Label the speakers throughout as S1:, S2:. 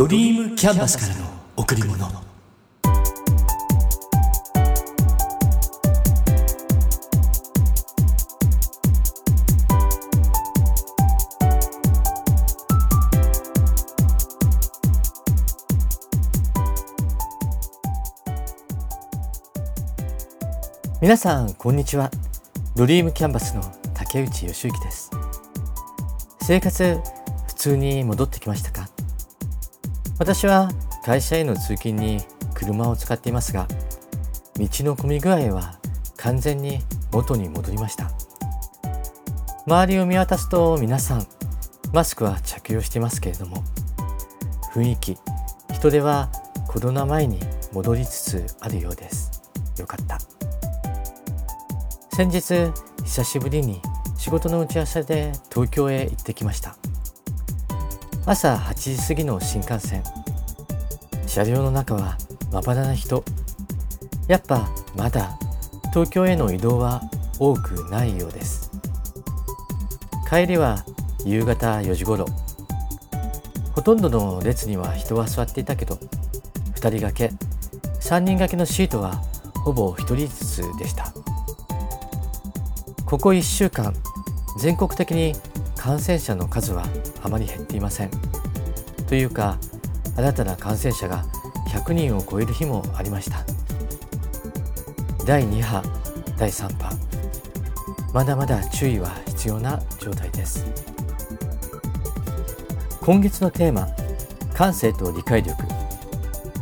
S1: ドリームキャンバスからの贈り物。皆さんこんにちは。ドリームキャンバスの竹内義之です。生活普通に戻ってきましたか？私は会社への通勤に車を使っていますが道の混み具合は完全に元に戻りました。周りを見渡すと皆さんマスクは着用していますけれども雰囲気人手はコロナ前に戻りつつあるようです。よかった。先日久しぶりに仕事の打ち合わせで東京へ行ってきました。朝8時過ぎの新幹線。車両の中はまばらな人。やっぱまだ東京への移動は多くないようです。帰りは夕方4時頃。ほとんどの列には人は座っていたけど2人掛け3人掛けのシートはほぼ1人ずつでした。ここ1週間全国的に感染者の数はあまり減っていません。というか新たな感染者が100人を超える日もありました。第2波第3波。まだまだ注意は必要な状態です。今月のテーマ感性と理解力。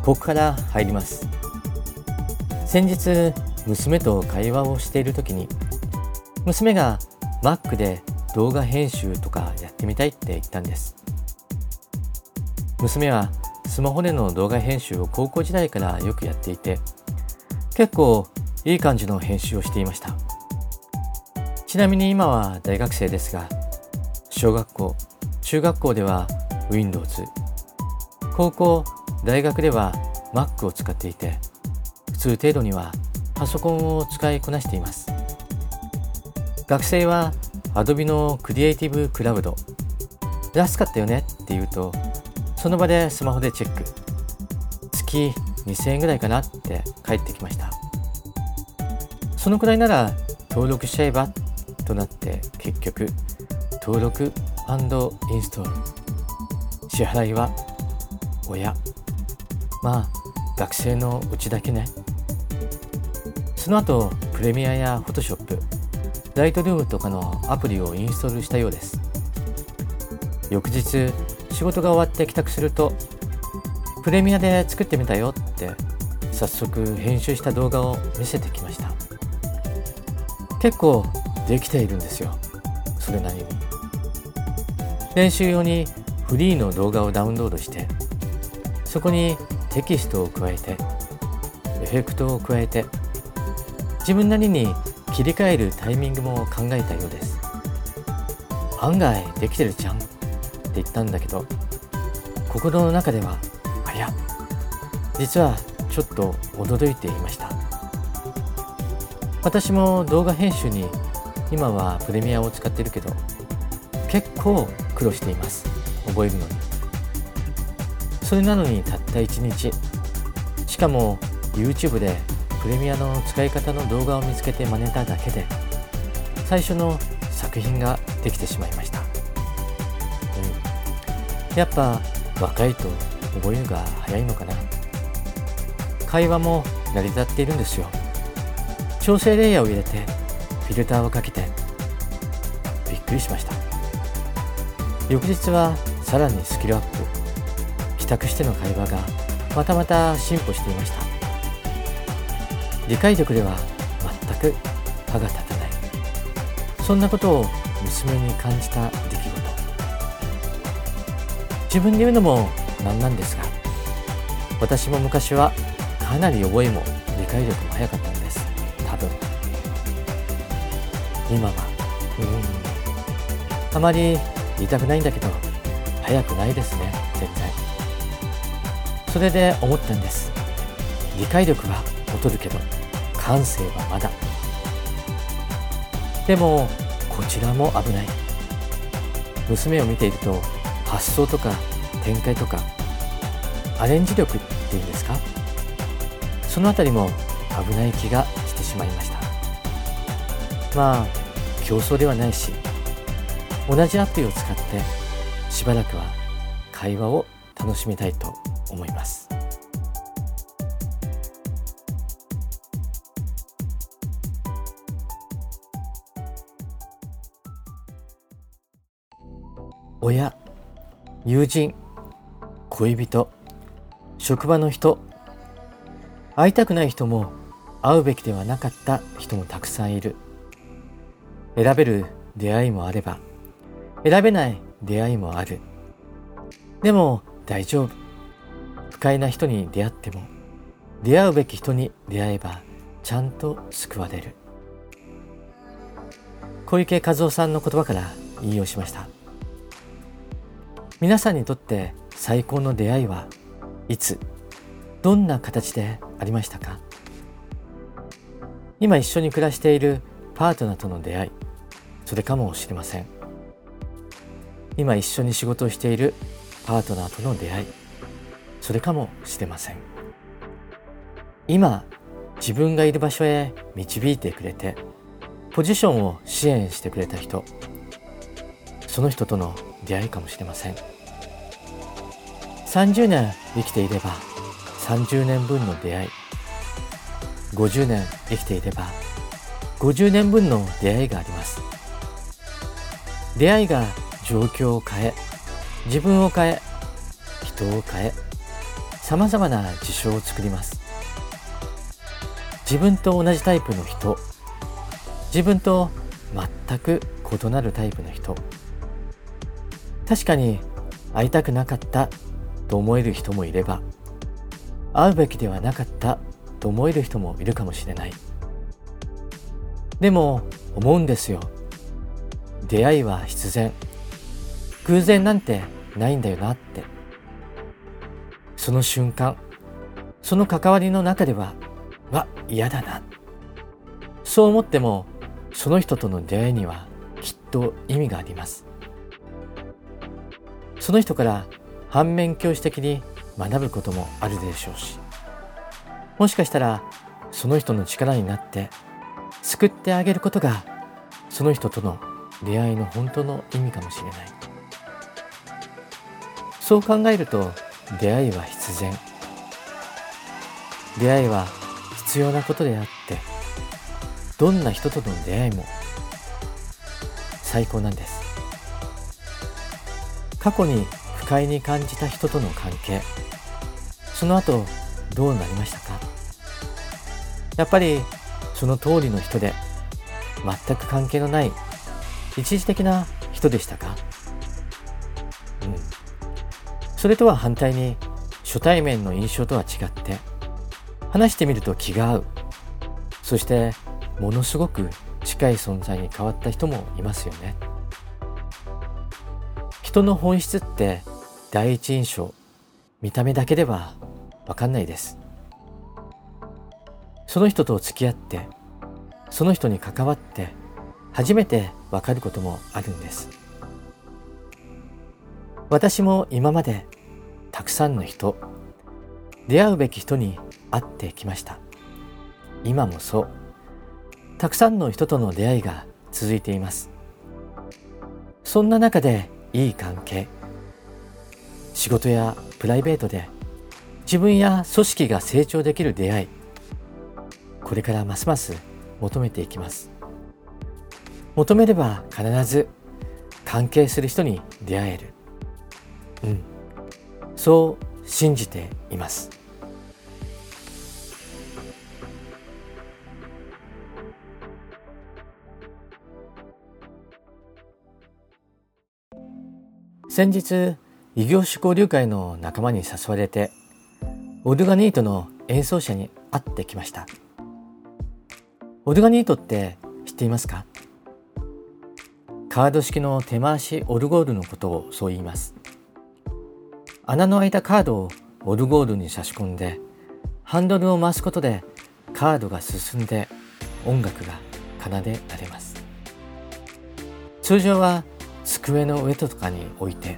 S1: ここから入ります。先日娘と会話をしている時に娘が Mac で動画編集とかやってみたいって言ったんです。娘はスマホでの動画編集を高校時代からよくやっていて結構いい感じの編集をしていました。ちなみに今は大学生ですが小学校中学校では Windows 高校大学では Mac を使っていて普通程度にはパソコンを使いこなしています。学生は Adobe のクリエイティブクラウド安かったよねって言うとその場でスマホでチェック。月2000円ぐらいかなって返ってきました。そのくらいなら登録しちゃえばとなって結局登録インストール。支払いは親。まあ学生のうちだけね。その後プレミアやフォトショップ。ライトルームとかのアプリをインストールしたようです。翌日仕事が終わって帰宅するとプレミアで作ってみたよって早速編集した動画を見せてきました。結構できているんですよそれなりに。練習用にフリーの動画をダウンロードしてそこにテキストを加えてエフェクトを加えて自分なりに切り替えるタイミングも考えたようです。案外できてるじゃん。って言ったんだけど心の中ではあや。実はちょっと驚いていました。私も動画編集に今はプレミアを使ってるけど結構苦労しています。覚えるのに。それなのにたった1日。しかも YouTube でプレミアの使い方の動画を見つけて真似ただけで最初の作品ができてしまいました、うん、やっぱ若いと覚えるが早いのかな。会話も成り立っているんですよ。調整レイヤーを入れてフィルターをかけてびっくりしました。翌日はさらにスキルアップ。帰宅しての会話がまたまた進歩していました。理解力では全く歯が立たない。そんなことを娘に感じた出来事。自分で言うのもなんなんですが私も昔はかなり覚えも理解力も早かったんです。多分。今はうん。あまり言いたくないんだけど早くないですね。全然それで思ったんです。理解力は劣るけど。感性はまだ。でもこちらも危ない。娘を見ていると発想とか展開とかアレンジ力っていうんですか？そのあたりも危ない気がしてしまいました。まあ競争ではないし同じアプリを使ってしばらくは会話を楽しみたいと思います。親友人恋人職場の人会いたくない人も会うべきではなかった人もたくさんいる。選べる出会いもあれば選べない出会いもある。でも大丈夫。不快な人に出会っても出会うべき人に出会えばちゃんと救われる。小池和夫さんの言葉から引用しました。皆さんにとって最高の出会いはいつ？どんな形でありましたか？今一緒に暮らしているパートナーとの出会いそれかもしれません。今一緒に仕事をしているパートナーとの出会いそれかもしれません。今自分がいる場所へ導いてくれてポジションを支援してくれた人その人との出会いかもしれません。30年生きていれば30年分の出会い。50年生きていれば50年分の出会いがあります。出会いが状況を変え自分を変え人を変えさまざまな事象を作ります。自分と同じタイプの人。自分と全く異なるタイプの人。確かに会いたくなかったと思える人もいれば会うべきではなかったと思える人もいるかもしれない。でも思うんですよ。出会いは必然。偶然なんてないんだよなって。その瞬間その関わりの中ではわ嫌だな。そう思ってもその人との出会いにはきっと意味があります。その人から反面教師的に学ぶこともあるでしょうしもしかしたらその人の力になって救ってあげることがその人との出会いの本当の意味かもしれない。そう考えると出会いは必然。出会いは必要なことであってどんな人との出会いも最高なんです。過去に不快に感じた人との関係。その後どうなりましたか？やっぱりその通りの人で全く関係のない一時的な人でしたか？うん。それとは反対に初対面の印象とは違って話してみると気が合う。そしてものすごく近い存在に変わった人もいますよね。人の本質って第一印象見た目だけでは分かんないです。その人と付き合ってその人に関わって初めて分かることもあるんです。私も今までたくさんの人出会うべき人に会ってきました。今もそう。たくさんの人との出会いが続いています。そんな中でいい関係。仕事やプライベートで自分や組織が成長できる出会いこれからますます求めていきます。求めれば必ず関係する人に出会える。うん。そう信じています。先日異業種交流会の仲間に誘われてオルガニートの演奏者に会ってきました。オルガニートって知っていますか？カード式の手回しオルゴールのことをそう言います。穴の開いたカードをオルゴールに差し込んでハンドルを回すことでカードが進んで音楽が奏でられます。通常は机の上とかに置いて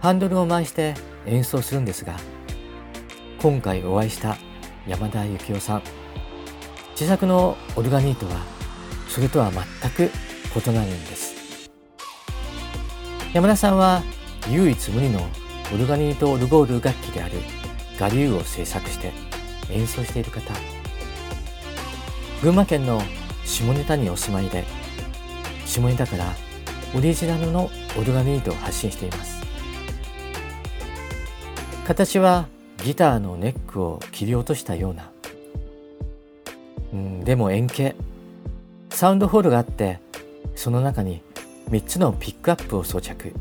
S1: ハンドルを回して演奏するんですが今回お会いした山田幸雄さん自作のオルガニートはそれとは全く異なるんです。山田さんは唯一無二のオルガニートオルゴール楽器であるガリューを制作して演奏している方。群馬県の下ネタにお住まいで下ネタからオリジナルのオルガニートを発信しています。形はギターのネックを切り落としたような、うん、でも円形。サウンドホールがあってその中に3つのピックアップを装着。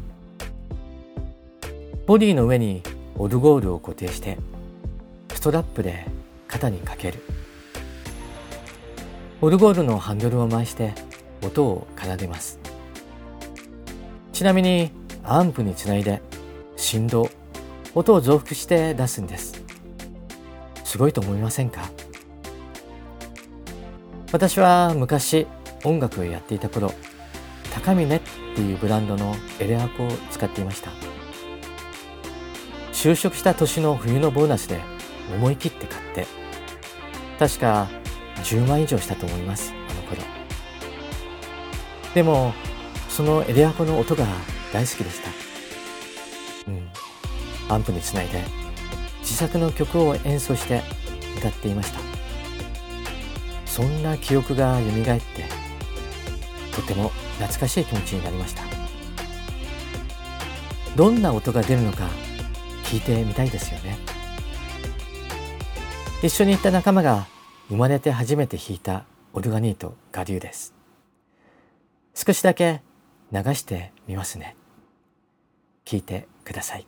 S1: ボディの上にオルゴールを固定してストラップで肩にかける。オルゴールのハンドルを回して音を奏でます。ちなみにアンプにつないで振動音を増幅して出すんです。すごいと思いませんか？私は昔音楽をやっていた頃高峰っていうブランドのエレアコを使っていました。就職した年の冬のボーナスで思い切って買って確か10万以上したと思いますあの頃。でもそのエレアコの音が大好きでした。うん。アンプにつないで自作の曲を演奏して歌っていました。そんな記憶が蘇ってとても懐かしい気持ちになりました。どんな音が出るのか聞いてみたいですよね。一緒に行った仲間が生まれて初めて弾いたオルガニート我流です。少しだけ流してみますね。聞いてください。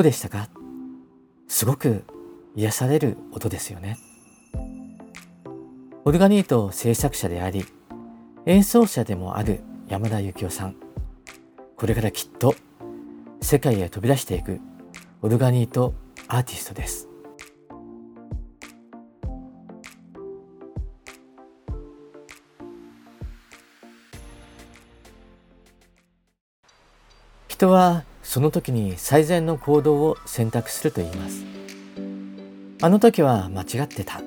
S1: どうでしたか？すごく癒される音ですよね。オルガニート制作者であり、演奏者でもある山田幸雄さん。これからきっと世界へ飛び出していくオルガニートアーティストです。人はその時に最善の行動を選択すると言います。あの時は間違ってた。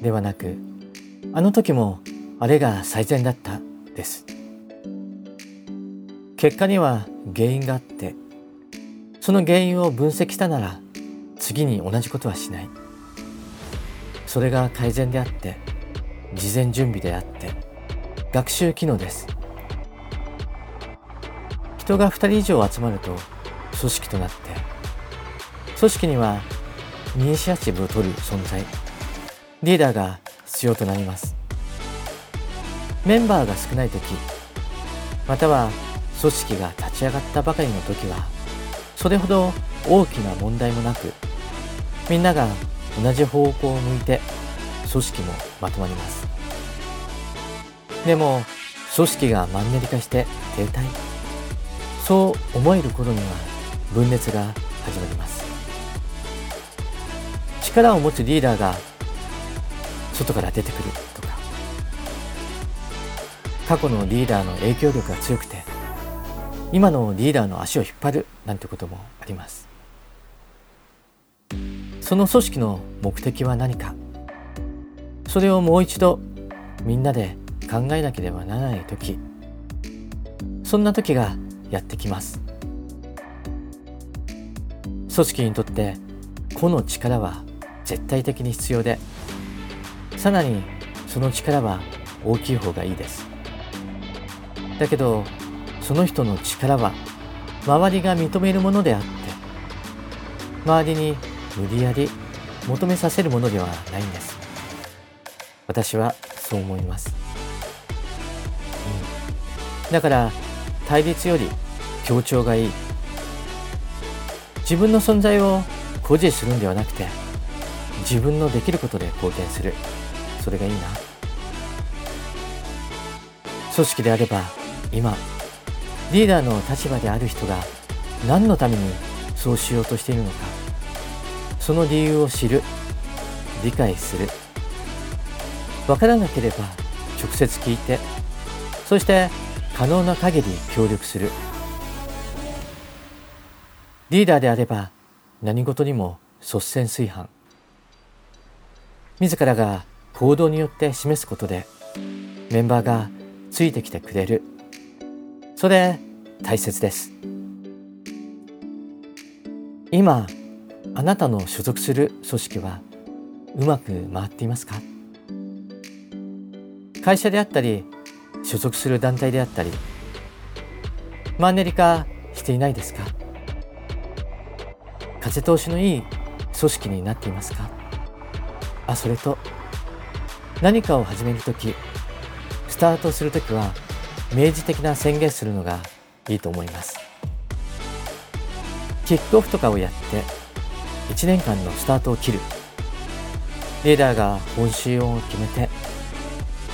S1: ではなくあの時もあれが最善だったです。結果には原因があってその原因を分析したなら次に同じことはしない。それが改善であって事前準備であって学習機能です。人が2人以上集まると組織となって組織にはイニシアチブを取る存在リーダーが必要となります。メンバーが少ない時または組織が立ち上がったばかりの時はそれほど大きな問題もなくみんなが同じ方向を向いて組織もまとまります。でも組織がマンネリ化して停滞。そう思える頃には分裂が始まります。力を持つリーダーが外から出てくるとか過去のリーダーの影響力が強くて今のリーダーの足を引っ張るなんてこともあります。その組織の目的は何か？それをもう一度みんなで考えなければならない時。そんな時がやってきます。組織にとって個の力は絶対的に必要でさらにその力は大きい方がいいです。だけどその人の力は周りが認めるものであって周りに無理やり求めさせるものではないんです。私はそう思います、うん、だから対立より協調がいい。自分の存在を誇示するんではなくて自分のできることで貢献する。それがいいな。組織であれば今リーダーの立場である人が何のためにそうしようとしているのかその理由を知る。理解する。分からなければ直接聞いてそして可能な限り協力する。リーダーであれば何事にも率先垂範。自らが行動によって示すことでメンバーがついてきてくれる。それ大切です。今あなたの所属する組織はうまく回っていますか？会社であったり所属する団体であったりマンネリ化していないですか？風通しのいい組織になっていますかあそれと何かを始める時スタートする時は明示的な宣言するのがいいと思いますキックオフとかをやって1年間のスタートを切るリーダーが方針を決めて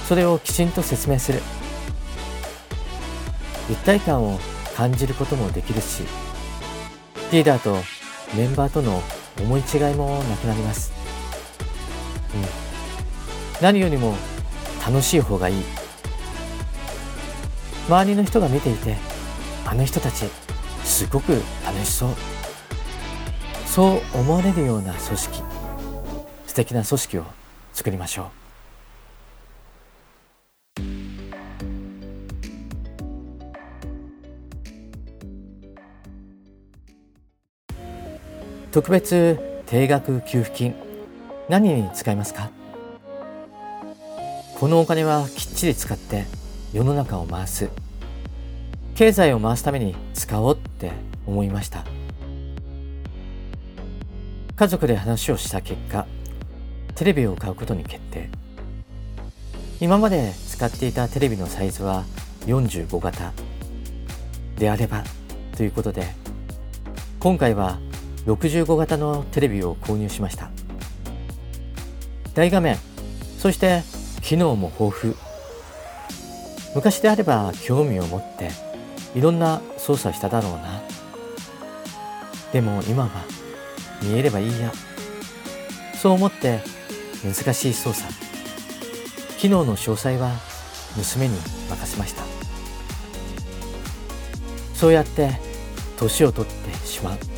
S1: それをきちんと説明する一体感を感じることもできるしリーダーとメンバーとの思い違いもなくなります、うん、何よりも楽しい方がいい。周りの人が見ていてあの人たちすごく楽しそう。そう思われるような組織素敵な組織を作りましょう。特別定額給付金何に使いますか？このお金はきっちり使って世の中を回す。経済を回すために使おうって思いました。家族で話をした結果テレビを買うことに決定。今まで使っていたテレビのサイズは45型であればということで今回は65型のテレビを購入しました。大画面。そして機能も豊富。昔であれば興味を持っていろんな操作しただろうな。でも今は見えればいいや。そう思って難しい操作。機能の詳細は娘に任せました。そうやって年を取ってしまう。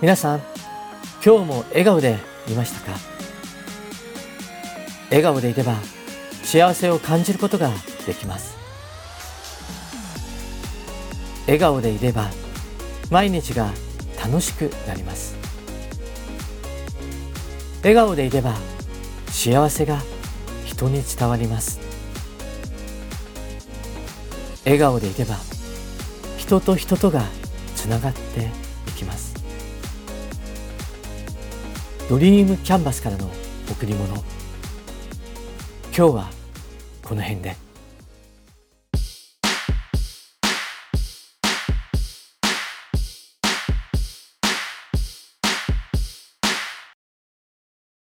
S1: 皆さん今日も笑顔でいましたか？笑顔でいれば幸せを感じることができます。笑顔でいれば毎日が楽しくなります。笑顔でいれば幸せが人に伝わります。笑顔でいれば人と人とがつながっていきます。ドリームキャンバスからの贈り物今日はこの辺で。